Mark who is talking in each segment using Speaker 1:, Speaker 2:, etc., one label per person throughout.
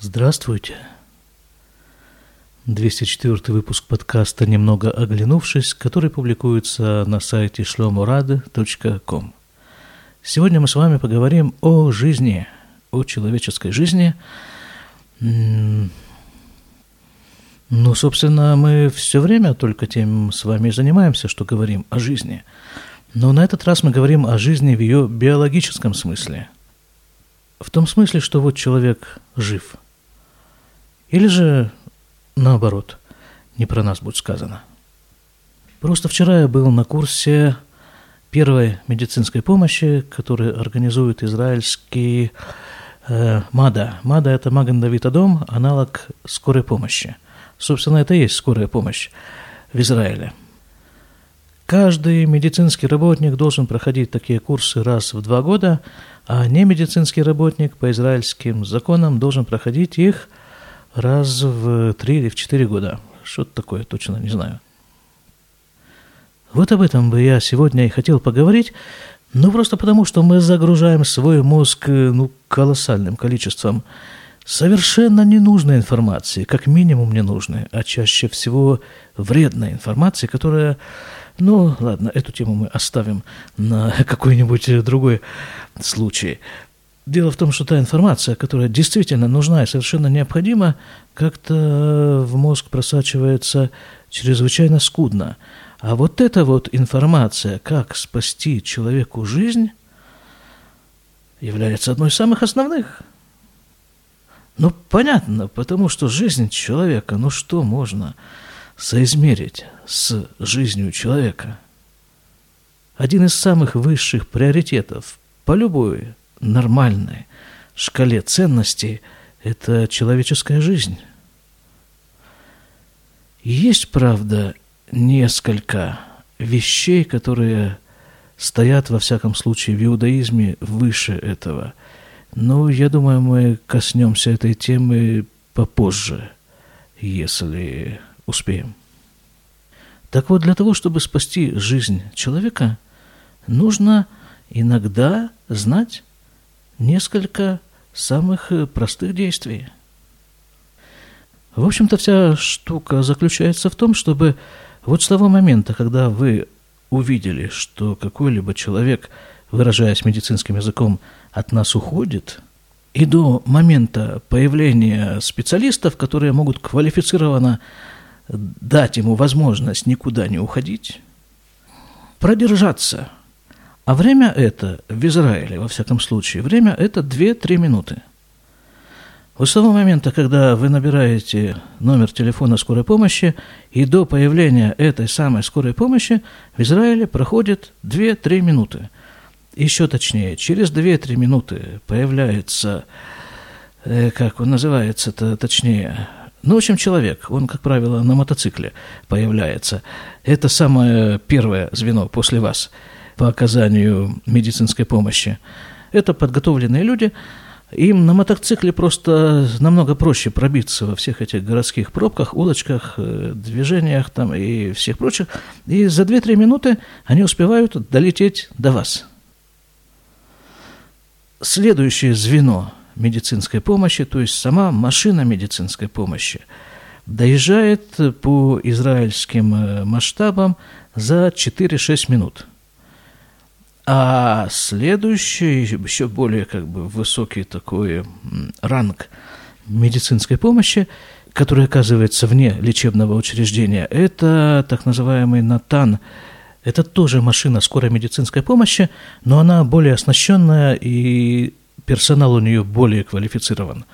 Speaker 1: Здравствуйте. 204 выпуск подкаста «Немного оглянувшись», который публикуется на сайте shlomorad.com. Сегодня мы с вами поговорим о жизни, о человеческой жизни. Ну, собственно, мы все время только тем с вами занимаемся, что говорим о жизни. Но на этот раз мы говорим о жизни в ее биологическом смысле. В том смысле, что вот человек жив – или же наоборот, не про нас будет сказано. Просто вчера я был на курсе первой медицинской помощи, который организует израильский э, МАДА. МАДА – это Маген Давид Адом, аналог скорой помощи. Собственно, это и есть скорая помощь в Израиле. Каждый медицинский работник должен проходить такие курсы раз в два года, а не медицинский работник по израильским законам должен проходить их раз в три или в четыре года. Что-то такое, точно не знаю. Вот об этом бы я сегодня и хотел поговорить, ну просто потому, что мы загружаем свой мозг ну, колоссальным количеством совершенно ненужной информации, как минимум ненужной, а чаще всего вредной информации, которая, ну ладно, эту тему мы оставим на какой-нибудь другой случай. Дело в том, что та информация, которая действительно нужна и совершенно необходима, как-то в мозг просачивается чрезвычайно скудно. А вот эта вот информация, как спасти человеку жизнь, является одной из самых основных. Ну, понятно, потому что жизнь человека, ну что можно соизмерить с жизнью человека? Один из самых высших приоритетов по любой нормальной шкале ценностей – это человеческая жизнь. Есть, правда, несколько вещей, которые стоят, во всяком случае, в иудаизме выше этого. Но я думаю, мы коснемся этой темы попозже, если успеем. Так вот, для того, чтобы спасти жизнь человека, нужно иногда знать несколько самых э, простых действий. В общем-то, вся штука заключается в том, чтобы вот с того момента, когда вы увидели, что какой-либо человек, выражаясь медицинским языком, от нас уходит, и до момента появления специалистов, которые могут квалифицированно дать ему возможность никуда не уходить, продержаться – а время это в Израиле, во всяком случае, время это 2-3 минуты. Вот с того момента, когда вы набираете номер телефона скорой помощи, и до появления этой самой скорой помощи в Израиле проходит 2-3 минуты. Еще точнее, через 2-3 минуты появляется, э, как он называется-то точнее, ну, в общем, человек, он, как правило, на мотоцикле появляется. Это самое первое звено после вас – по оказанию медицинской помощи. Это подготовленные люди, им на мотоцикле просто намного проще пробиться во всех этих городских пробках, улочках, э, движениях там и всех прочих. И за 2-3 минуты они успевают долететь до вас. Следующее звено медицинской помощи, то есть сама машина медицинской помощи, доезжает по израильским э, масштабам за 4-6 минут – а следующий, еще более как бы высокий такой ранг медицинской помощи, который оказывается вне лечебного учреждения, это так называемый НАТАН. Это тоже машина скорой медицинской помощи, но она более оснащенная и персонал у нее более квалифицирован.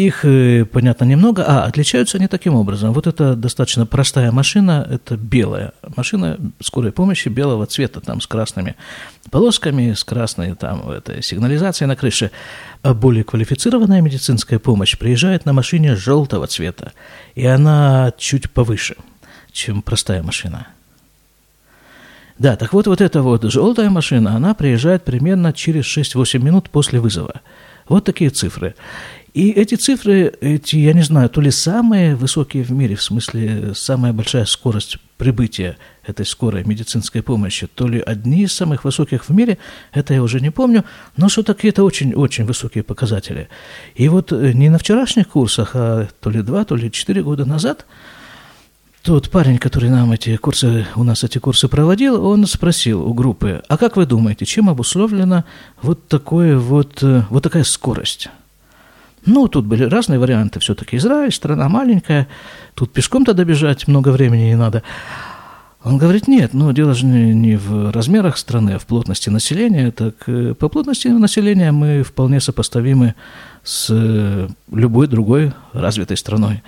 Speaker 1: Их, э, понятно, немного, а отличаются они таким образом. Вот это достаточно простая машина, это белая машина скорой помощи белого цвета, там с красными полосками, с красной там этой сигнализацией на крыше. А более квалифицированная медицинская помощь приезжает на машине желтого цвета, и она чуть повыше, чем простая машина. Да, так вот, вот эта вот желтая машина, она приезжает примерно через 6-8 минут после вызова. Вот такие цифры. И эти цифры, эти, я не знаю, то ли самые высокие в мире, в смысле самая большая скорость прибытия этой скорой медицинской помощи, то ли одни из самых высоких в мире, это я уже не помню, но что такие это очень-очень высокие показатели. И вот э, не на вчерашних курсах, а то ли два, то ли четыре года назад тот парень, который нам эти курсы, у нас эти курсы проводил, он спросил у группы, а как вы думаете, чем обусловлена вот, такое вот, э, вот такая скорость? Ну, тут были разные варианты. Все-таки Израиль, страна маленькая, тут пешком-то добежать много времени не надо. Он говорит, нет, ну, дело же не в размерах страны, а в плотности населения. Так э, по плотности населения мы вполне сопоставимы с э, любой другой развитой страной.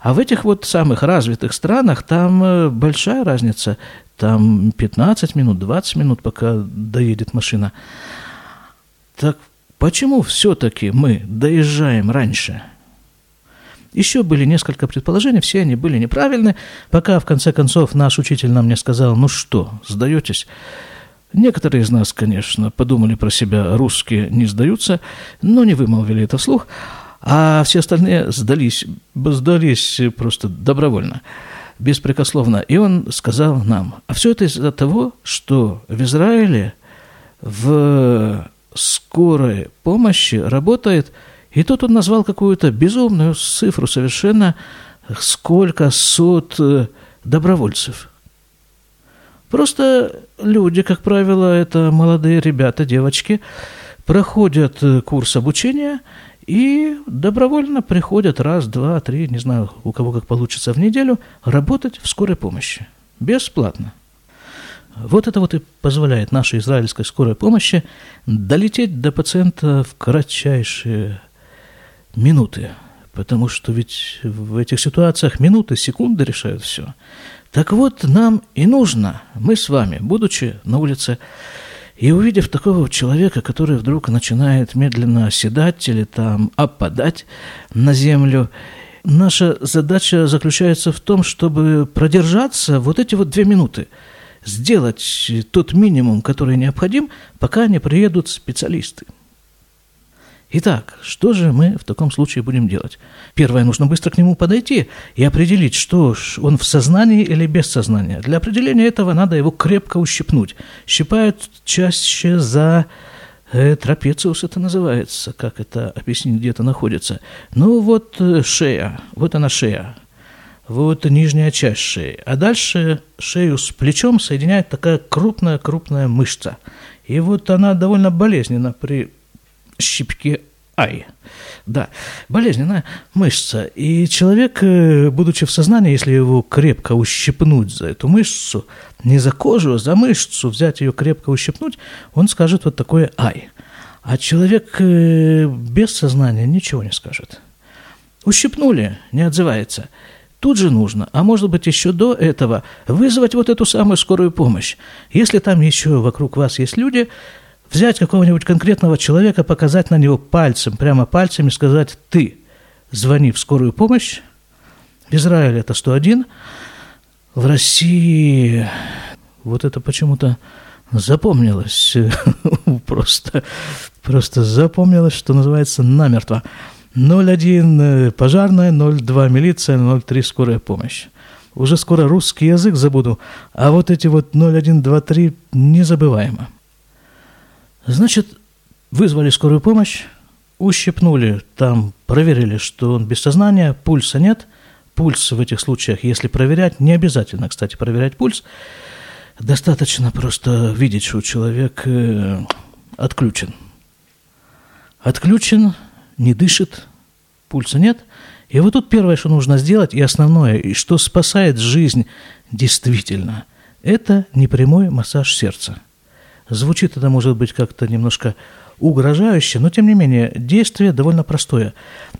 Speaker 1: А в этих вот самых развитых странах там э, большая разница. Там 15 минут, 20 минут, пока доедет машина. Так почему все-таки мы доезжаем раньше – еще были несколько предположений, все они были неправильны, пока в конце концов наш учитель нам не сказал, ну что, сдаетесь? Некоторые из нас, конечно, подумали про себя, русские не сдаются, но не вымолвили это вслух, а все остальные сдались, сдались просто добровольно, беспрекословно. И он сказал нам, а все это из-за того, что в Израиле в скорой помощи работает и тут он назвал какую-то безумную цифру совершенно, сколько сот э, добровольцев. Просто люди, как правило, это молодые ребята, девочки, проходят э, курс обучения и добровольно приходят раз, два, три, не знаю, у кого как получится в неделю, работать в скорой помощи. Бесплатно. Вот это вот и позволяет нашей израильской скорой помощи долететь до пациента в кратчайшие минуты, потому что ведь в этих ситуациях минуты, секунды решают все. Так вот, нам и нужно, мы с вами, будучи на улице, и увидев такого человека, который вдруг начинает медленно оседать или там опадать на землю, наша задача заключается в том, чтобы продержаться вот эти вот две минуты, сделать тот минимум, который необходим, пока не приедут специалисты. Итак, что же мы в таком случае будем делать? Первое, нужно быстро к нему подойти и определить, что он в сознании или без сознания. Для определения этого надо его крепко ущипнуть. Щипают чаще за э, трапециус это называется, как это объяснить, где это находится. Ну вот э, шея, вот она шея, вот нижняя часть шеи. А дальше шею с плечом соединяет такая крупная-крупная мышца. И вот она довольно болезненно при щипки ай. Да, болезненная мышца. И человек, э, будучи в сознании, если его крепко ущипнуть за эту мышцу, не за кожу, а за мышцу, взять ее крепко ущипнуть, он скажет вот такое ай. А человек э, без сознания ничего не скажет. Ущипнули, не отзывается. Тут же нужно, а может быть еще до этого, вызвать вот эту самую скорую помощь. Если там еще вокруг вас есть люди, взять какого-нибудь конкретного человека, показать на него пальцем, прямо пальцем и сказать «ты, звони в скорую помощь». В Израиле это 101, в России вот это почему-то запомнилось, просто, просто запомнилось, что называется намертво. 01 э, пожарная, 02 милиция, 03 скорая помощь. Уже скоро русский язык забуду, а вот эти вот 01, 2, 3 незабываемо. Значит, вызвали скорую помощь, ущипнули, там проверили, что он без сознания, пульса нет. Пульс в этих случаях, если проверять, не обязательно, кстати, проверять пульс, достаточно просто видеть, что человек э, отключен. Отключен, не дышит, пульса нет. И вот тут первое, что нужно сделать, и основное, и что спасает жизнь действительно, это непрямой массаж сердца – Звучит это, может быть, как-то немножко угрожающе, но, тем не менее, действие довольно простое.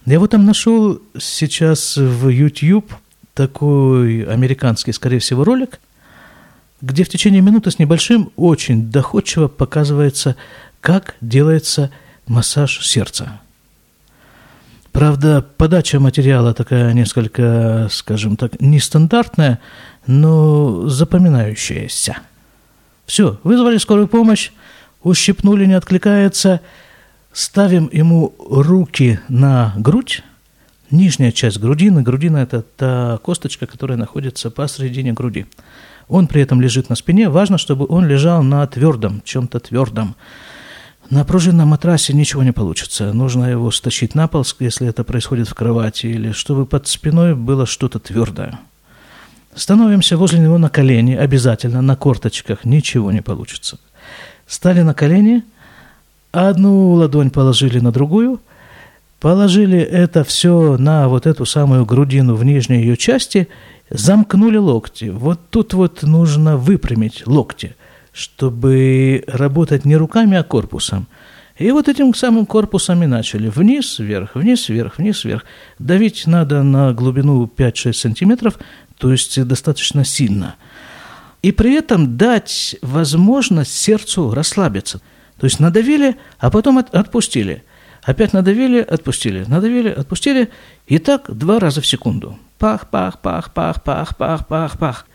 Speaker 1: Я вот там нашел сейчас в YouTube такой американский, скорее всего, ролик, где в течение минуты с небольшим очень доходчиво показывается, как делается массаж сердца. Правда, подача материала такая несколько, скажем так, нестандартная, но запоминающаяся – все, вызвали скорую помощь, ущипнули, не откликается, ставим ему руки на грудь, нижняя часть грудины. Грудина – это та косточка, которая находится посредине груди. Он при этом лежит на спине. Важно, чтобы он лежал на твердом, чем-то твердом. На пружинном матрасе ничего не получится. Нужно его стащить на пол, если это происходит в кровати, или чтобы под спиной было что-то твердое. Становимся возле него на колени, обязательно, на корточках, ничего не получится. Стали на колени, одну ладонь положили на другую, положили это все на вот эту самую грудину в нижней ее части, замкнули локти. Вот тут вот нужно выпрямить локти, чтобы работать не руками, а корпусом. И вот этим самым корпусом и начали. Вниз, вверх, вниз, вверх, вниз, вверх. Давить надо на глубину 5-6 сантиметров, то есть достаточно сильно. И при этом дать возможность сердцу расслабиться. То есть надавили, а потом от, отпустили. Опять надавили, отпустили, надавили, отпустили. И так два раза в секунду. Пах, пах, пах, пах, пах, пах, пах, пах.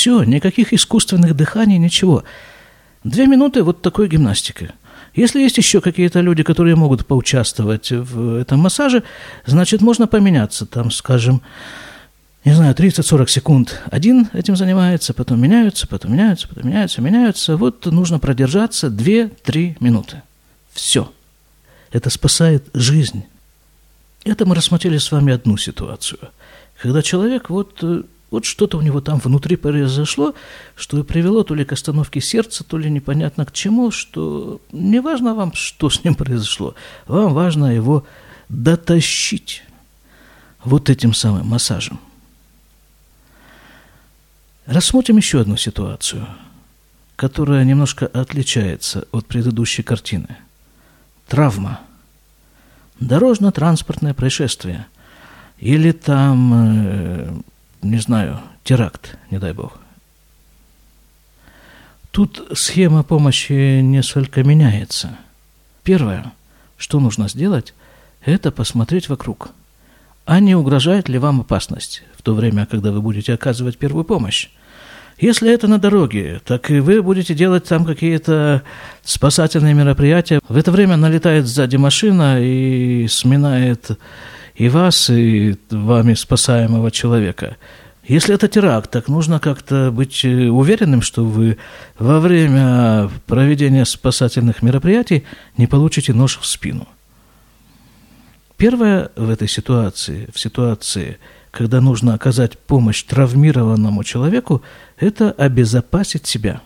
Speaker 1: Все, никаких искусственных дыханий, ничего. Две минуты вот такой гимнастики. Если есть еще какие-то люди, которые могут поучаствовать в этом массаже, значит, можно поменяться. Там, скажем, не знаю, 30-40 секунд один этим занимается, потом меняются, потом меняются, потом меняются, меняются. Вот нужно продержаться 2-3 минуты. Все. Это спасает жизнь. Это мы рассмотрели с вами одну ситуацию. Когда человек вот э, вот что-то у него там внутри произошло, что и привело то ли к остановке сердца, то ли непонятно к чему, что не важно вам, что с ним произошло, вам важно его дотащить вот этим самым массажем. Рассмотрим еще одну ситуацию, которая немножко отличается от предыдущей картины. Травма. Дорожно-транспортное происшествие. Или там э, не знаю, теракт, не дай бог. Тут схема помощи несколько меняется. Первое, что нужно сделать, это посмотреть вокруг. А не угрожает ли вам опасность в то время, когда вы будете оказывать первую помощь? Если это на дороге, так и вы будете делать там какие-то спасательные мероприятия. В это время налетает сзади машина и сминает и вас, и вами спасаемого человека. Если это теракт, так нужно как-то быть э, уверенным, что вы во время проведения спасательных мероприятий не получите нож в спину. Первое в этой ситуации, в ситуации, когда нужно оказать помощь травмированному человеку, это обезопасить себя.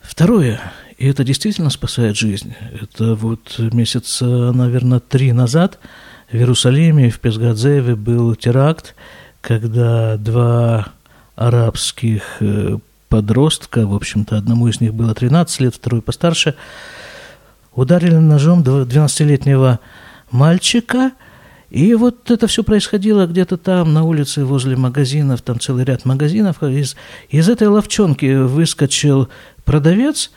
Speaker 1: Второе, и это действительно спасает жизнь, это вот месяца, наверное, три назад – в Иерусалиме, в Песгадзеве был теракт, когда два арабских э, подростка, в общем-то, одному из них было 13 лет, второй постарше, ударили ножом 12-летнего мальчика, и вот это все происходило где-то там, на улице, возле магазинов, там целый ряд магазинов. Из, из этой ловчонки выскочил продавец,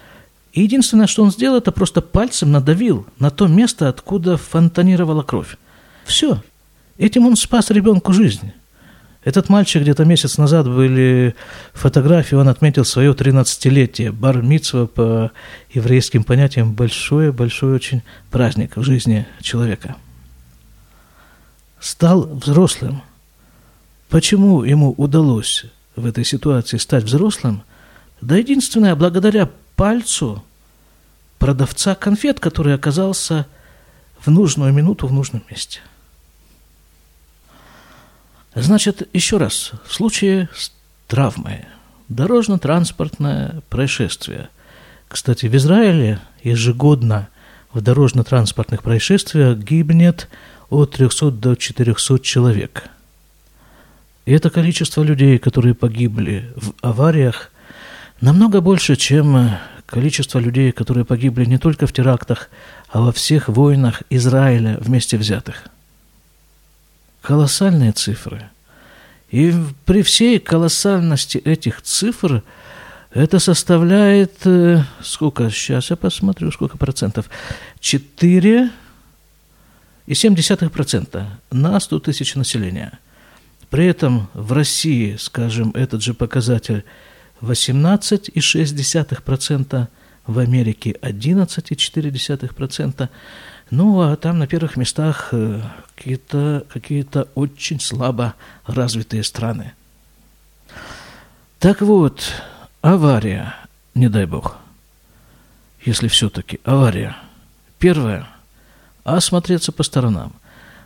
Speaker 1: и единственное, что он сделал, это просто пальцем надавил на то место, откуда фонтанировала кровь. Все. Этим он спас ребенку жизнь. Этот мальчик где-то месяц назад были фотографии, он отметил свое 13-летие. Бар по еврейским понятиям большой-большой очень праздник в жизни человека. Стал взрослым. Почему ему удалось в этой ситуации стать взрослым? Да единственное, благодаря пальцу продавца конфет, который оказался в нужную минуту в нужном месте – Значит, еще раз, в случае с травмой, дорожно-транспортное происшествие. Кстати, в Израиле ежегодно в дорожно-транспортных происшествиях гибнет от 300 до 400 человек. И это количество людей, которые погибли в авариях, намного больше, чем количество людей, которые погибли не только в терактах, а во всех войнах Израиля вместе взятых колоссальные цифры. И при всей колоссальности этих цифр Это составляет, э, сколько, сейчас я посмотрю, сколько процентов, 4,7% на 100 тысяч населения. При этом в России, скажем, этот же показатель 18,6%, в Америке 11,4%. Ну, а там на первых местах э, какие-то какие очень слабо развитые страны. Так вот, авария, не дай бог, если все-таки авария. Первое – осмотреться по сторонам.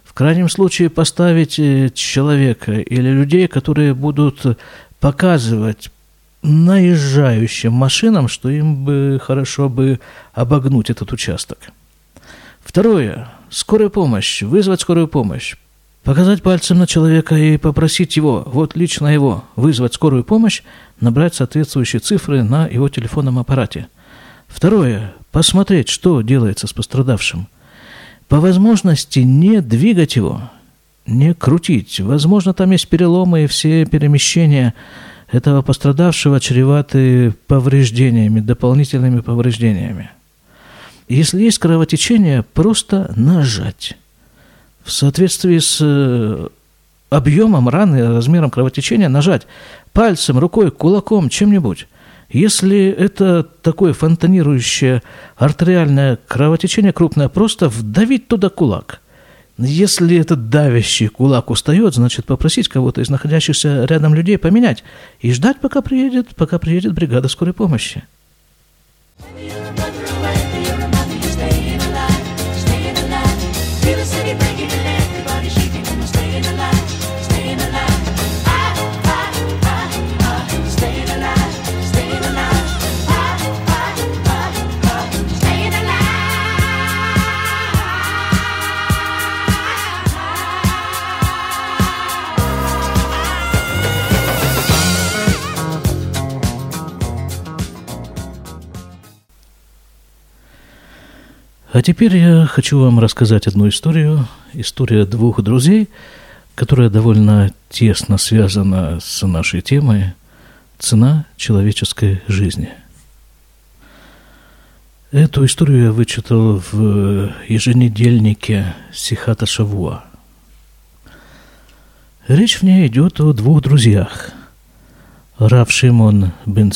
Speaker 1: В крайнем случае поставить э, человека или людей, которые будут показывать наезжающим машинам, что им бы хорошо бы обогнуть этот участок. Второе. Скорая помощь. Вызвать скорую помощь. Показать пальцем на человека и попросить его, вот лично его, вызвать скорую помощь, набрать соответствующие цифры на его телефонном аппарате. Второе. Посмотреть, что делается с пострадавшим. По возможности не двигать его, не крутить. Возможно, там есть переломы и все перемещения этого пострадавшего чреваты повреждениями, дополнительными повреждениями. Если есть кровотечение, просто нажать. В соответствии с э, объемом раны, размером кровотечения, нажать пальцем, рукой, кулаком, чем-нибудь. Если это такое фонтанирующее артериальное кровотечение крупное, просто вдавить туда кулак – если этот давящий кулак устает, значит попросить кого-то из находящихся рядом людей поменять и ждать, пока приедет, пока приедет бригада скорой помощи. А теперь я хочу вам рассказать одну историю. История двух друзей, которая довольно тесно связана с нашей темой «Цена человеческой жизни». Эту историю я вычитал в еженедельнике Сихата Шавуа. Речь в ней идет о двух друзьях – Рав Шимон Бен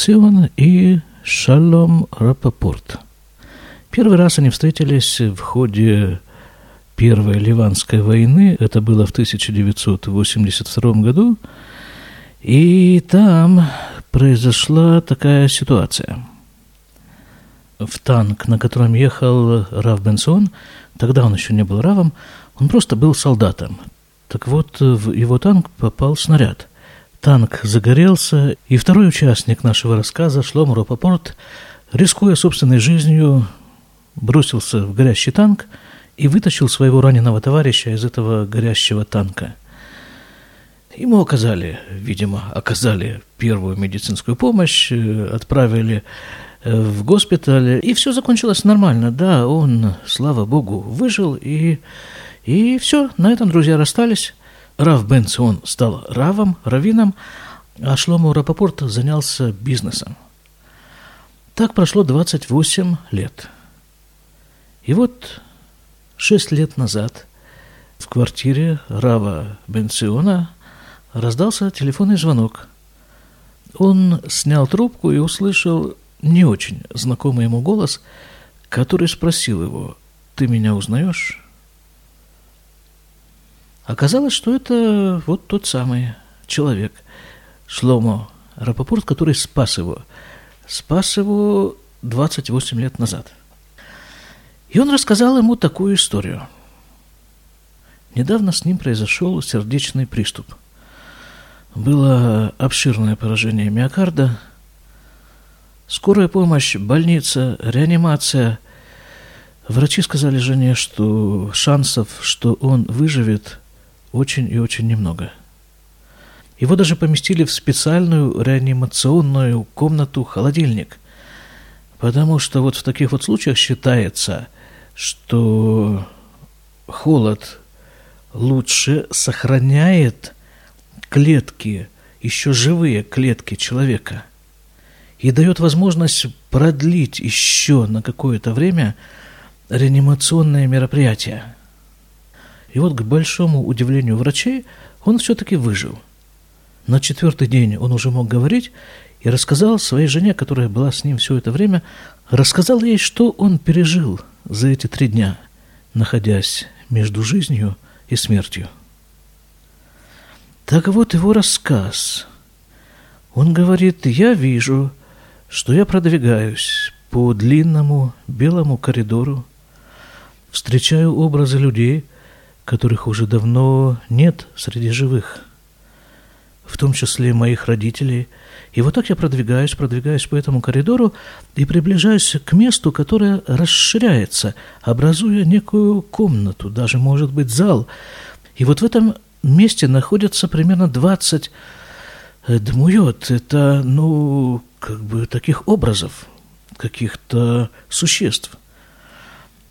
Speaker 1: и Шалом Рапопорт – Первый раз они встретились в ходе Первой Ливанской войны, это было в 1982 году, и там произошла такая ситуация. В танк, на котором ехал Рав Бенсон, тогда он еще не был Равом, он просто был солдатом. Так вот, в его танк попал снаряд. Танк загорелся, и второй участник нашего рассказа, Шлом Ропопорт, рискуя собственной жизнью, бросился в горящий танк и вытащил своего раненого товарища из этого горящего танка. Ему оказали, видимо, оказали первую медицинскую помощь, э, отправили э, в госпиталь, и все закончилось нормально. Да, он, слава богу, выжил, и, и все, на этом друзья расстались. Рав Бенцион стал равом, равином, а Шлому Рапопорт занялся бизнесом. Так прошло 28 лет – и вот шесть лет назад в квартире Рава Бенциона раздался телефонный звонок. Он снял трубку и услышал не очень знакомый ему голос, который спросил его, «Ты меня узнаешь?» Оказалось, что это вот тот самый человек, Шломо Рапопорт, который спас его. Спас его 28 лет назад – и он рассказал ему такую историю. Недавно с ним произошел сердечный приступ. Было обширное поражение миокарда, скорая помощь, больница, реанимация. Врачи сказали жене, что шансов, что он выживет, очень и очень немного. Его даже поместили в специальную реанимационную комнату холодильник, потому что вот в таких вот случаях считается – что холод лучше сохраняет клетки, еще живые клетки человека. и дает возможность продлить еще на какое-то время реанимационное мероприятие. И вот к большому удивлению врачей он все-таки выжил. На четвертый день он уже мог говорить и рассказал своей жене, которая была с ним все это время, рассказал ей, что он пережил за эти три дня, находясь между жизнью и смертью. Так вот его рассказ. Он говорит, я вижу, что я продвигаюсь по длинному белому коридору, встречаю образы людей, которых уже давно нет среди живых, в том числе моих родителей. И вот так я продвигаюсь, продвигаюсь по этому коридору и приближаюсь к месту, которое расширяется, образуя некую комнату, даже, может быть, зал. И вот в этом месте находится примерно 20 э, дмует. Это, ну, как бы таких образов, каких-то существ,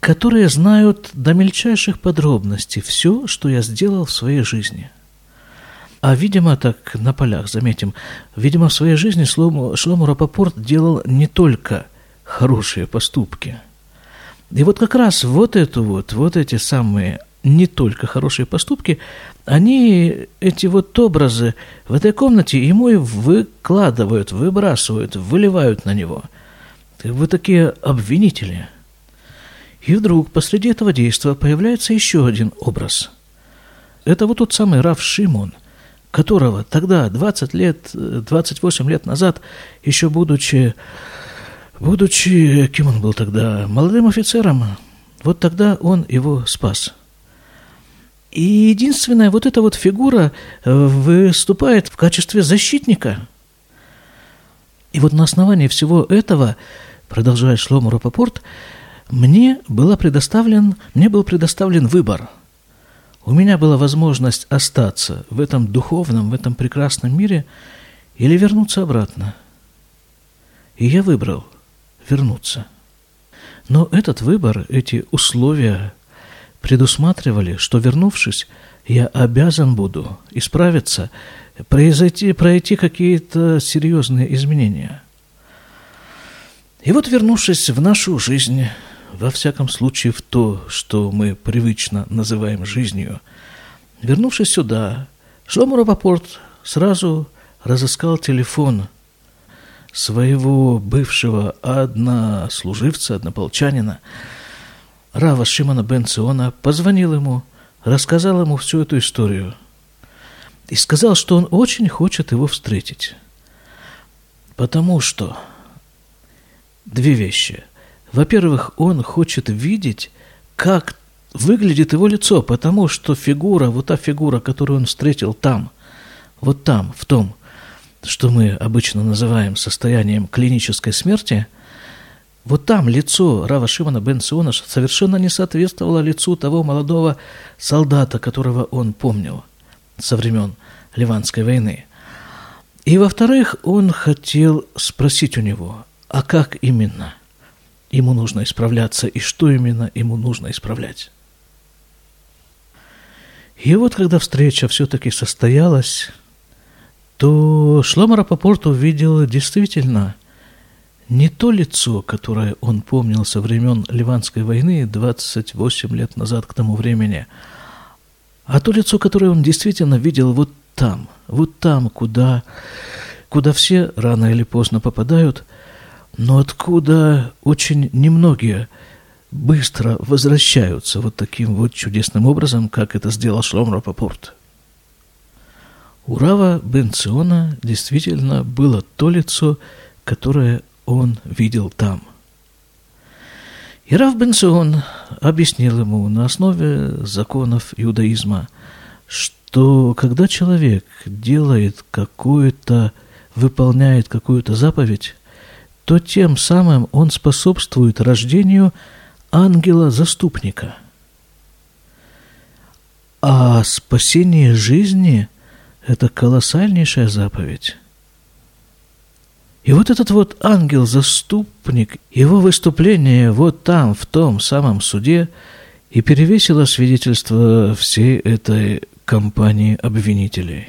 Speaker 1: которые знают до мельчайших подробностей все, что я сделал в своей жизни. А, видимо, так на полях, заметим, видимо, в своей жизни Шлому, Шлому Рапопорт делал не только хорошие поступки. И вот как раз вот эту вот, вот эти самые не только хорошие поступки, они, эти вот образы в этой комнате ему и выкладывают, выбрасывают, выливают на него. Вы такие обвинители. И вдруг посреди этого действия появляется еще один образ. Это вот тот самый Раф Шимон, которого тогда, 20 лет, 28 лет назад, еще будучи, будучи, кем он был тогда, молодым офицером, вот тогда он его спас – и единственная вот эта вот фигура э, выступает в качестве защитника. И вот на основании всего этого, продолжает Шлому Рапопорт, мне, была предоставлен, мне был предоставлен выбор. У меня была возможность остаться в этом духовном, в этом прекрасном мире или вернуться обратно. И я выбрал вернуться. Но этот выбор, эти условия – предусматривали, что, вернувшись, я обязан буду исправиться, произойти, пройти какие-то серьезные изменения. И вот, вернувшись в нашу жизнь, во всяком случае в то, что мы привычно называем жизнью, вернувшись сюда, Шломо Рапопорт сразу разыскал телефон своего бывшего однослуживца, однополчанина, Рава Шимона бен Циона позвонил ему, рассказал ему всю эту историю и сказал, что он очень хочет его встретить. Потому что две вещи. Во-первых, он хочет видеть, как выглядит его лицо, потому что фигура, вот та фигура, которую он встретил там, вот там, в том, что мы обычно называем состоянием клинической смерти – вот там лицо Рава Шимона бен Сиона совершенно не соответствовало лицу того молодого солдата, которого он помнил со времен Ливанской войны. И, во-вторых, он хотел спросить у него, а как именно ему нужно исправляться и что именно ему нужно исправлять. И вот когда встреча все-таки состоялась, то Шлома Рапопорт увидел действительно – не то лицо, которое он помнил со времен Ливанской войны 28 лет назад к тому времени, а то лицо, которое он действительно видел вот там, вот там, куда, куда все рано или поздно попадают, но откуда очень немногие быстро возвращаются вот таким вот чудесным образом, как это сделал Шлом Рапопорт. У Рава Бенциона действительно было то лицо, которое он видел там. И Рав Бенцион объяснил ему на основе законов иудаизма, что когда человек делает какую-то, выполняет какую-то заповедь, то тем самым он способствует рождению ангела-заступника. А спасение жизни – это колоссальнейшая заповедь. И вот этот вот ангел-заступник, его выступление вот там, в том самом суде, и перевесило свидетельство всей этой компании обвинителей.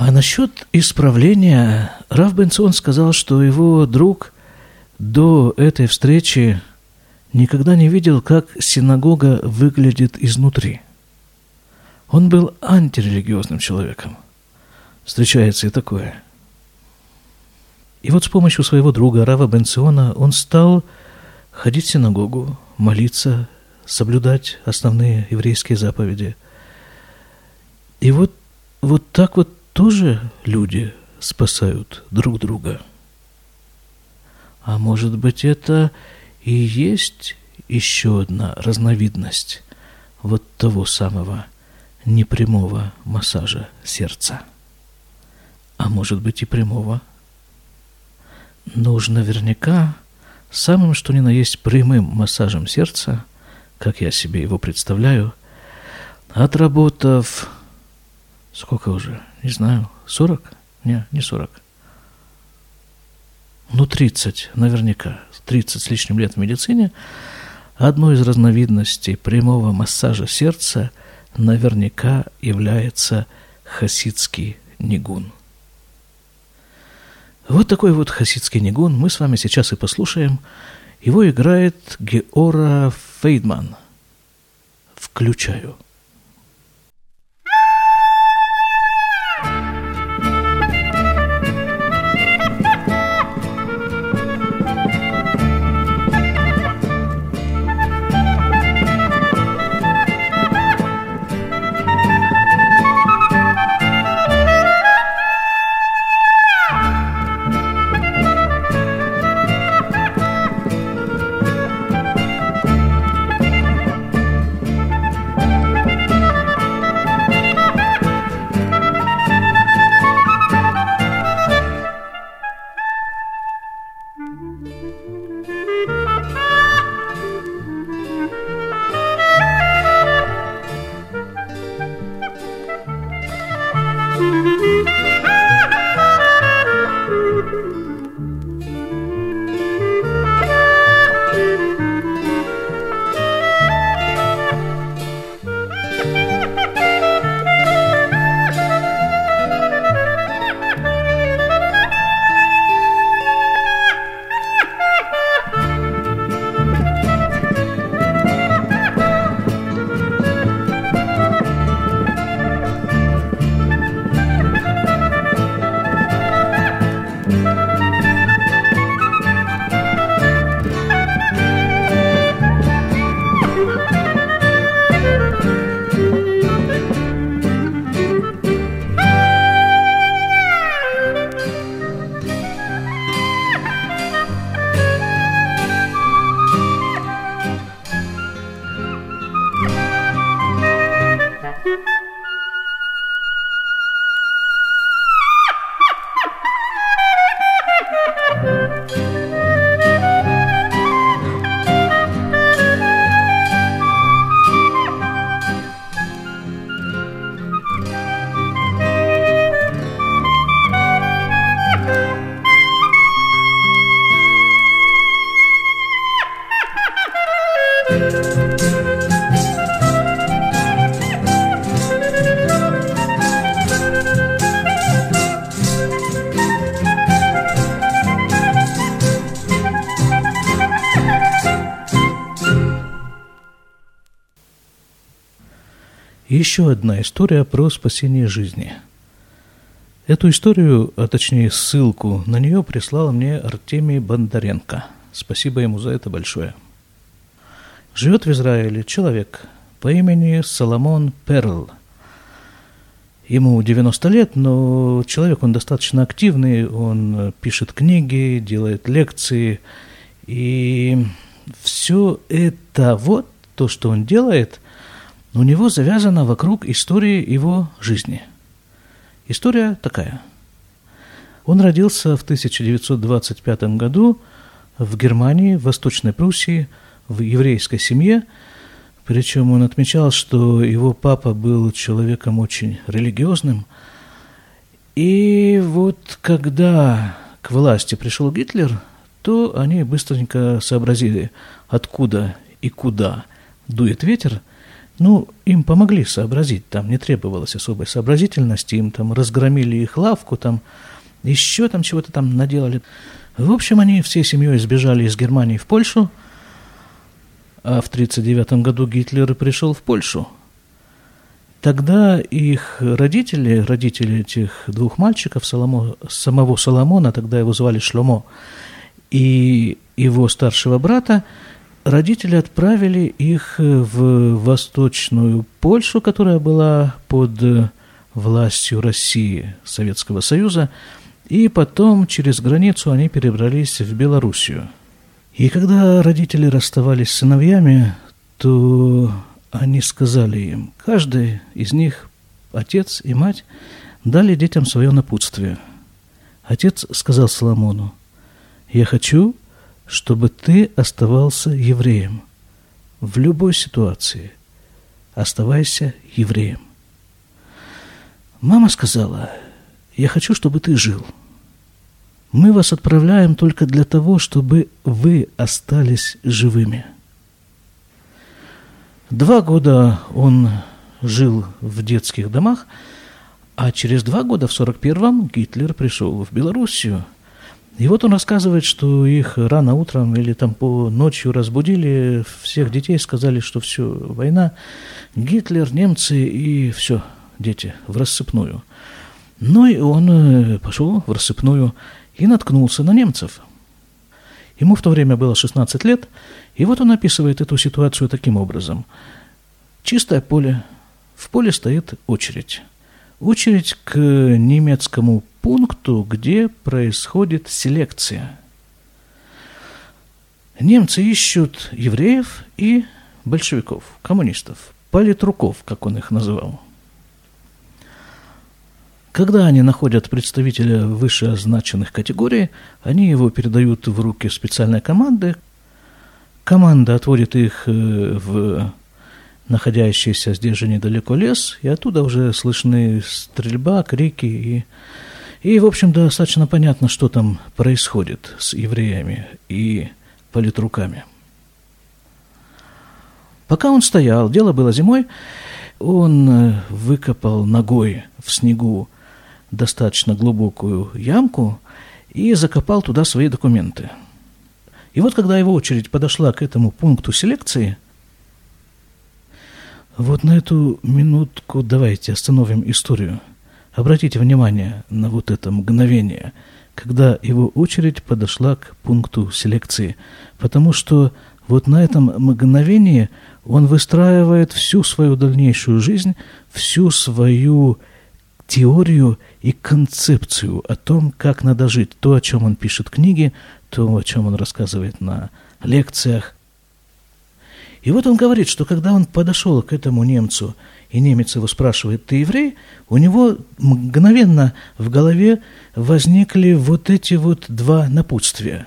Speaker 1: А насчет исправления, Раф Бенсон сказал, что его друг до этой встречи никогда не видел, как синагога выглядит изнутри. Он был антирелигиозным человеком. Встречается и такое. И вот с помощью своего друга Рава Бенциона он стал ходить в синагогу, молиться, соблюдать основные еврейские заповеди. И вот, вот так вот тоже люди спасают друг друга. А может быть, это и есть еще одна разновидность вот того самого непрямого массажа сердца. А может быть и прямого. Но уж наверняка самым что ни на есть прямым массажем сердца, как я себе его представляю, отработав сколько уже, не знаю, 40? Не, не 40. Ну, 30, наверняка, 30 с лишним лет в медицине, одной из разновидностей прямого массажа сердца наверняка является хасидский нигун. Вот такой вот хасидский нигун мы с вами сейчас и послушаем. Его играет Геора Фейдман. Включаю. Еще одна история про спасение жизни. Эту историю, а точнее ссылку на нее прислал мне Артемий Бондаренко. Спасибо ему за это большое. Живет в Израиле человек по имени Соломон Перл. Ему 90 лет, но человек он достаточно активный, он пишет книги, делает лекции, и все это вот, то, что он делает – у него завязано вокруг истории его жизни. История такая. Он родился в 1925 году в Германии, в Восточной Пруссии, в еврейской семье. Причем он отмечал, что его папа был человеком очень религиозным. И вот когда к власти пришел Гитлер, то они быстренько сообразили, откуда и куда дует ветер – Ну, им помогли сообразить, там не требовалось особой сообразительности, им там разгромили их лавку, там еще там чего-то там наделали. В общем, они всей семьей сбежали из Германии в Польшу, а в 1939 году Гитлер пришел в Польшу. Тогда их родители, родители этих двух мальчиков, Соломо, самого Соломона, тогда его звали Шломо, и его старшего брата, родители отправили их в Восточную Польшу, которая была под властью России, Советского Союза, и потом через границу они перебрались в Белоруссию. И когда родители расставались с сыновьями, то они сказали им, каждый из них, отец и мать, дали детям свое напутствие. Отец сказал Соломону, «Я хочу, чтобы ты оставался евреем. В любой ситуации оставайся евреем». Мама сказала, «Я хочу, чтобы ты жил. Мы вас отправляем только для того, чтобы вы остались живыми». Два года он жил в детских домах, а через два года, в 41-м, Гитлер пришел в Белоруссию. И вот он рассказывает, что их рано утром или там по ночью разбудили, всех детей сказали, что все, война, Гитлер, немцы и все, дети, в рассыпную. Ну и он э, пошел в рассыпную и наткнулся на немцев. Ему в то время было 16 лет – и вот он описывает эту ситуацию таким образом. Чистое поле, в поле стоит очередь. Очередь к немецкому пункту, где происходит селекция. Немцы ищут евреев и большевиков, коммунистов, политруков, как он их называл. Когда они находят представителя вышеозначенных категорий, они его передают в руки специальной команды, Команда отводит их э, в находящийся здесь же недалеко лес, и оттуда уже слышны стрельба, крики, и, и в общем, достаточно понятно, что там происходит с евреями и политруками. Пока он стоял, дело было зимой, он э, выкопал ногой в снегу достаточно глубокую ямку и закопал туда свои документы – и вот когда его очередь подошла к этому пункту селекции, вот на эту минутку давайте остановим историю. Обратите внимание на вот это мгновение, когда его очередь подошла к пункту селекции, потому что вот на этом мгновении он выстраивает всю свою дальнейшую жизнь, всю свою теорию и концепцию о том, как надо жить, то, о чем он пишет книги, то, о чем он рассказывает на лекциях. И вот он говорит, что когда он подошел к этому немцу, и немец его спрашивает, ты еврей, у него мгновенно в голове возникли вот эти вот два напутствия.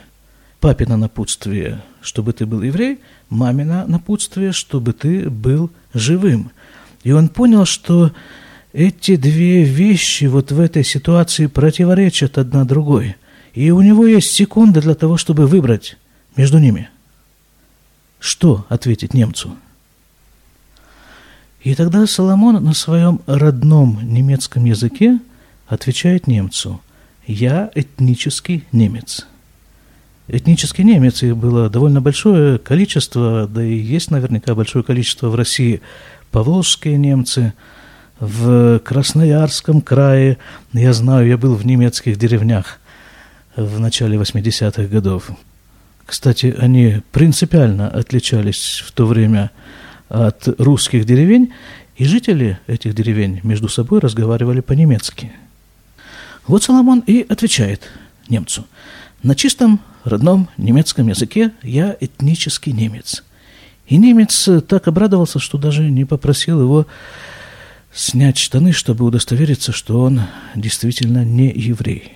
Speaker 1: Папина напутствие, чтобы ты был еврей, мамина напутствие, чтобы ты был живым. И он понял, что эти две вещи вот в этой ситуации противоречат одна другой. И у него есть секунда для того, чтобы выбрать между ними. Что ответить немцу? И тогда Соломон на своем родном немецком языке отвечает немцу «Я этнический немец». Этнический немец, их было довольно большое количество, да и есть наверняка большое количество в России. Поволжские немцы – в Красноярском крае, я знаю, я был в немецких деревнях в начале 80-х годов. Кстати, они принципиально отличались в то время от русских деревень, и жители этих деревень между собой разговаривали по-немецки. Вот Соломон и отвечает немцу. На чистом родном немецком языке я этнический немец. И немец так обрадовался, что даже не попросил его снять штаны, чтобы удостовериться, что он действительно не еврей.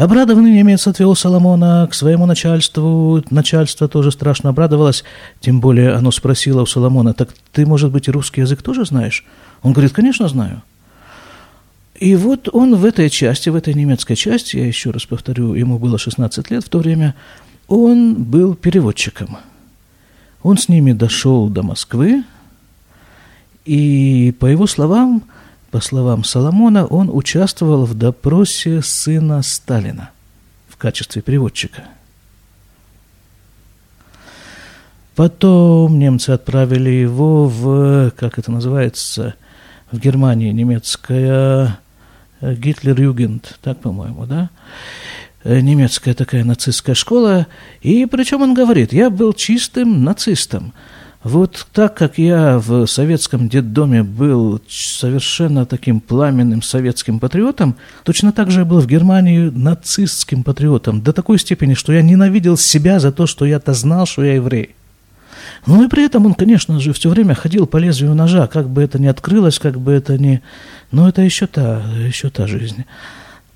Speaker 1: Обрадованный немец отвел Соломона к своему начальству. Начальство тоже страшно обрадовалось, тем более оно спросило у Соломона, так ты, может быть, русский язык тоже знаешь? Он говорит, конечно, знаю. И вот он в этой части, в этой немецкой части, я еще раз повторю, ему было 16 лет в то время, он был переводчиком. Он с ними дошел до Москвы, И по его словам, по словам Соломона, он участвовал в допросе сына Сталина в качестве переводчика. Потом немцы отправили его в, как это называется, в Германии, немецкая э, Гитлер-Югент, так, по-моему, да? Э, немецкая такая нацистская школа. И причем он говорит, я был чистым нацистом. Вот так как я в советском детдоме был совершенно таким пламенным советским патриотом, точно так же я был в Германии нацистским патриотом, до такой степени, что я ненавидел себя за то, что я-то знал, что я еврей. Ну и при этом он, конечно же, все время ходил по лезвию ножа, как бы это ни открылось, как бы это ни... Но это еще та, еще та жизнь.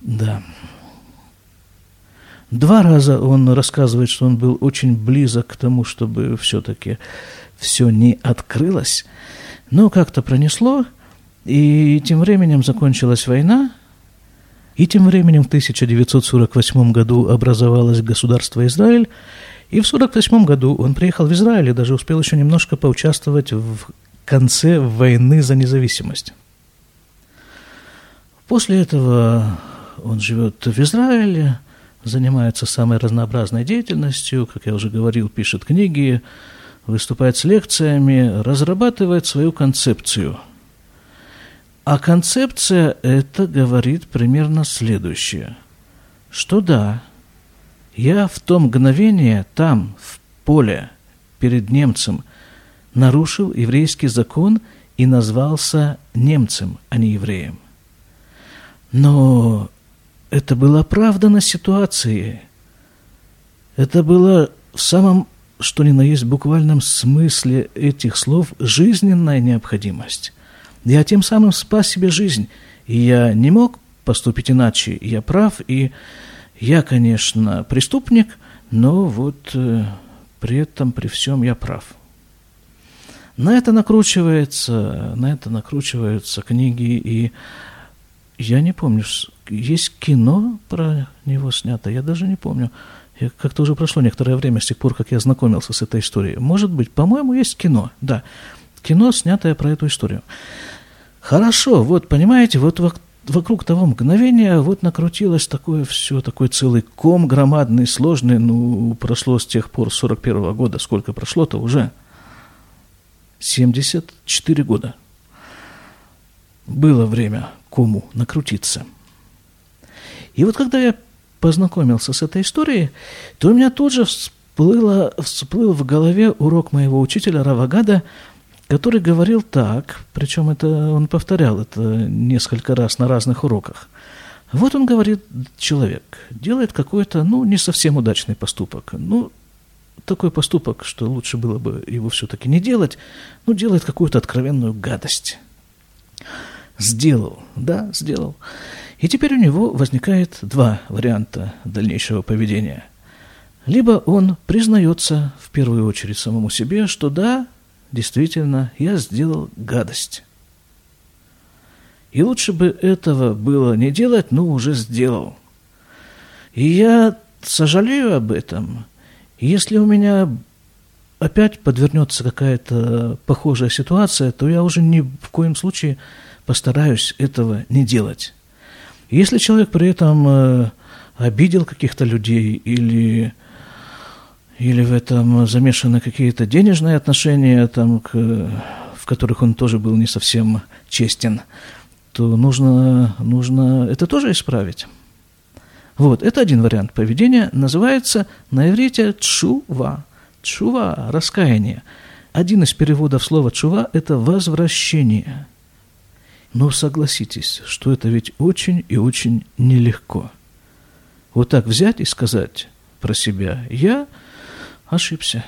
Speaker 1: Да. Два раза он рассказывает, что он был очень близок к тому, чтобы все-таки все не открылось, но как-то пронесло, и тем временем закончилась война, и тем временем в 1948 году образовалось государство Израиль, и в 1948 году он приехал в Израиль и даже успел еще немножко поучаствовать в конце войны за независимость. После этого он живет в Израиле, занимается самой разнообразной деятельностью, как я уже говорил, пишет книги, выступает с лекциями, разрабатывает свою концепцию. А концепция это говорит примерно следующее, что да, я в то мгновение там, в поле, перед немцем, нарушил еврейский закон и назвался немцем, а не евреем. Но это было оправдано ситуацией. Это было в самом что ни на есть буквальном смысле этих слов жизненная необходимость. Я тем самым спас себе жизнь, и я не мог поступить иначе. Я прав, и я, конечно, преступник, но вот э, при этом, при всем я прав. На это накручивается, на это накручиваются книги, и я не помню, есть кино про него снято, я даже не помню. Как-то уже прошло некоторое время с тех пор, как я знакомился с этой историей. Может быть, по-моему, есть кино, да. Кино, снятое про эту историю. Хорошо, вот, понимаете, вот вокруг того мгновения вот накрутилось такое все, такой целый ком громадный, сложный, ну, прошло с тех пор, с 41 -го года, сколько прошло-то уже? 74 года. Было время кому накрутиться. И вот когда я познакомился с этой историей, то у меня тут же всплыло, всплыл в голове урок моего учителя Равагада, который говорил так, причем это он повторял это несколько раз на разных уроках. Вот он говорит, человек делает какой-то, ну, не совсем удачный поступок. Ну, такой поступок, что лучше было бы его все-таки не делать, ну, делает какую-то откровенную гадость. Сделал, да, сделал. И теперь у него возникает два варианта дальнейшего поведения. Либо он признается в первую очередь самому себе, что да, действительно, я сделал гадость. И лучше бы этого было не делать, но уже сделал. И я сожалею об этом. Если у меня опять подвернется какая-то похожая ситуация, то я уже ни в коем случае постараюсь этого не делать. Если человек при этом э, обидел каких-то людей или, или в этом замешаны какие-то денежные отношения, там, к, в которых он тоже был не совсем честен, то нужно, нужно это тоже исправить. Вот, это один вариант поведения, называется на иврите чува. Чува – раскаяние. Один из переводов слова чува – это возвращение – но согласитесь, что это ведь очень и очень нелегко. Вот так взять и сказать про себя, я ошибся,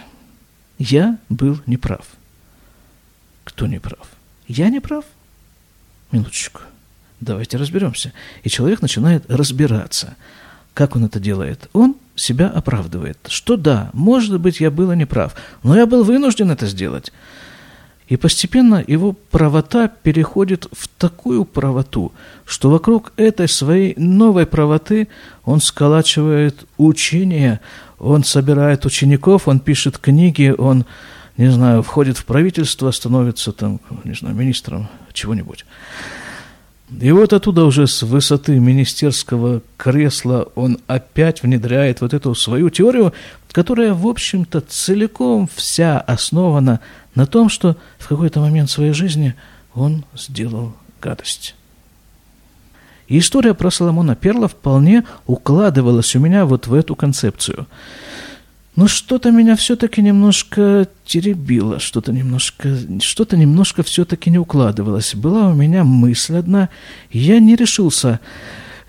Speaker 1: я был неправ. Кто не прав? Я не прав? Минуточку. Давайте разберемся. И человек начинает разбираться. Как он это делает? Он себя оправдывает. Что да, может быть, я был неправ, но я был вынужден это сделать. И постепенно его правота переходит в такую правоту, что вокруг этой своей новой правоты он сколачивает учение, он собирает учеников, он пишет книги, он не знаю, входит в правительство, становится там, не знаю, министром чего-нибудь. И вот оттуда уже с высоты министерского кресла он опять внедряет вот эту свою теорию, которая, в общем-то, целиком вся основана на том, что в какой-то момент своей жизни он сделал гадость. И история про Соломона Перла вполне укладывалась у меня вот в эту концепцию – но что-то меня все-таки немножко теребило, что-то немножко, что-то немножко все-таки не укладывалось. Была у меня мысль одна, я не решился,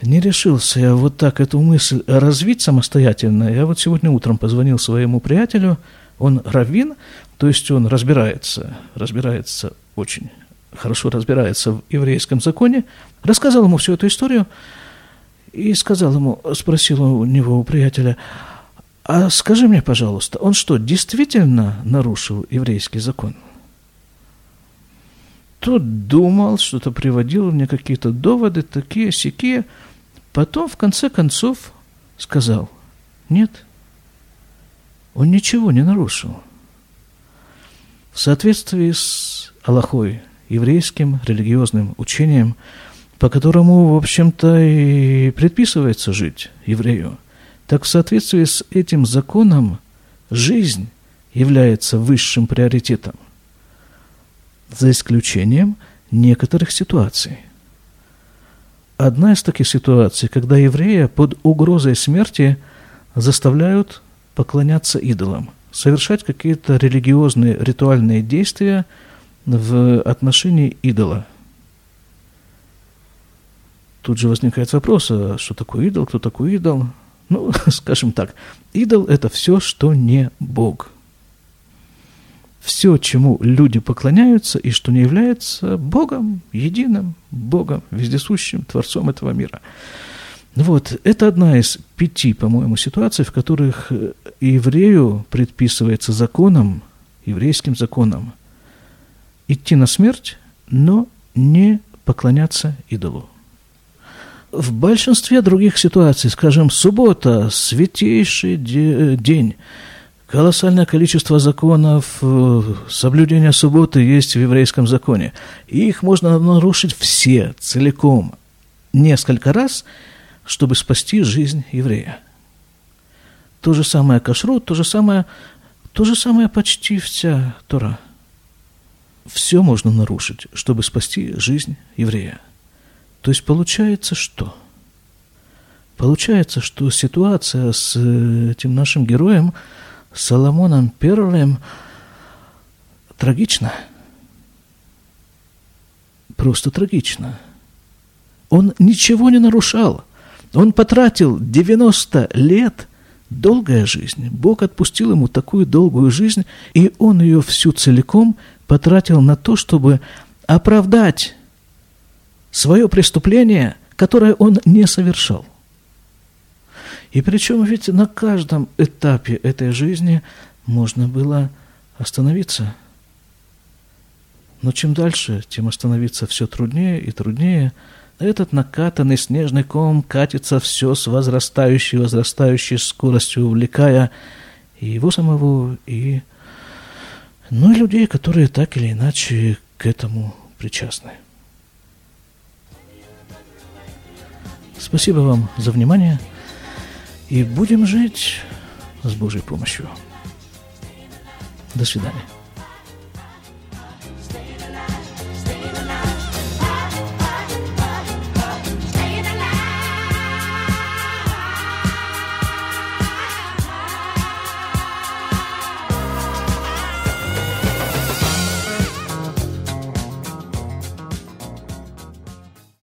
Speaker 1: не решился я вот так эту мысль развить самостоятельно. Я вот сегодня утром позвонил своему приятелю, он раввин, то есть он разбирается, разбирается очень хорошо разбирается в еврейском законе, рассказал ему всю эту историю и сказал ему, спросил у него, у приятеля, а скажи мне, пожалуйста, он что, действительно нарушил еврейский закон? Тот думал, что-то приводил мне какие-то доводы, такие, сякие. Потом, в конце концов, сказал, нет, он ничего не нарушил. В соответствии с Аллахой, еврейским религиозным учением, по которому, в общем-то, и предписывается жить еврею – так в соответствии с этим законом жизнь является высшим приоритетом, за исключением некоторых ситуаций. Одна из таких ситуаций, когда еврея под угрозой смерти заставляют поклоняться идолам, совершать какие-то религиозные ритуальные действия в отношении идола. Тут же возникает вопрос, а что такое идол, кто такой идол? Ну, скажем так, идол – это все, что не Бог. Все, чему люди поклоняются и что не является Богом, единым Богом, вездесущим Творцом этого мира. Вот, это одна из пяти, по-моему, ситуаций, в которых э, еврею предписывается законом, еврейским законом, идти на смерть, но не поклоняться идолу. В большинстве других ситуаций, скажем, суббота, святейший день, колоссальное количество законов э, соблюдения субботы есть в еврейском законе. Их можно нарушить все, целиком, несколько раз, чтобы спасти жизнь еврея. То же самое кашрут, то же самое, то же самое почти вся Тора. Все можно нарушить, чтобы спасти жизнь еврея. То есть получается что? Получается, что ситуация с э, этим нашим героем Соломоном Перлем трагична. Просто трагична. Он ничего не нарушал. Он потратил 90 лет, долгая жизнь. Бог отпустил ему такую долгую жизнь, и он ее всю целиком потратил на то, чтобы оправдать свое преступление, которое он не совершал. И причем ведь на каждом этапе этой жизни можно было остановиться. Но чем дальше, тем остановиться все труднее и труднее. Этот накатанный снежный ком катится все с возрастающей, возрастающей скоростью, увлекая и его самого, и, ну, и людей, которые так или иначе к этому причастны. Спасибо вам за внимание. И будем жить с Божьей помощью. До свидания.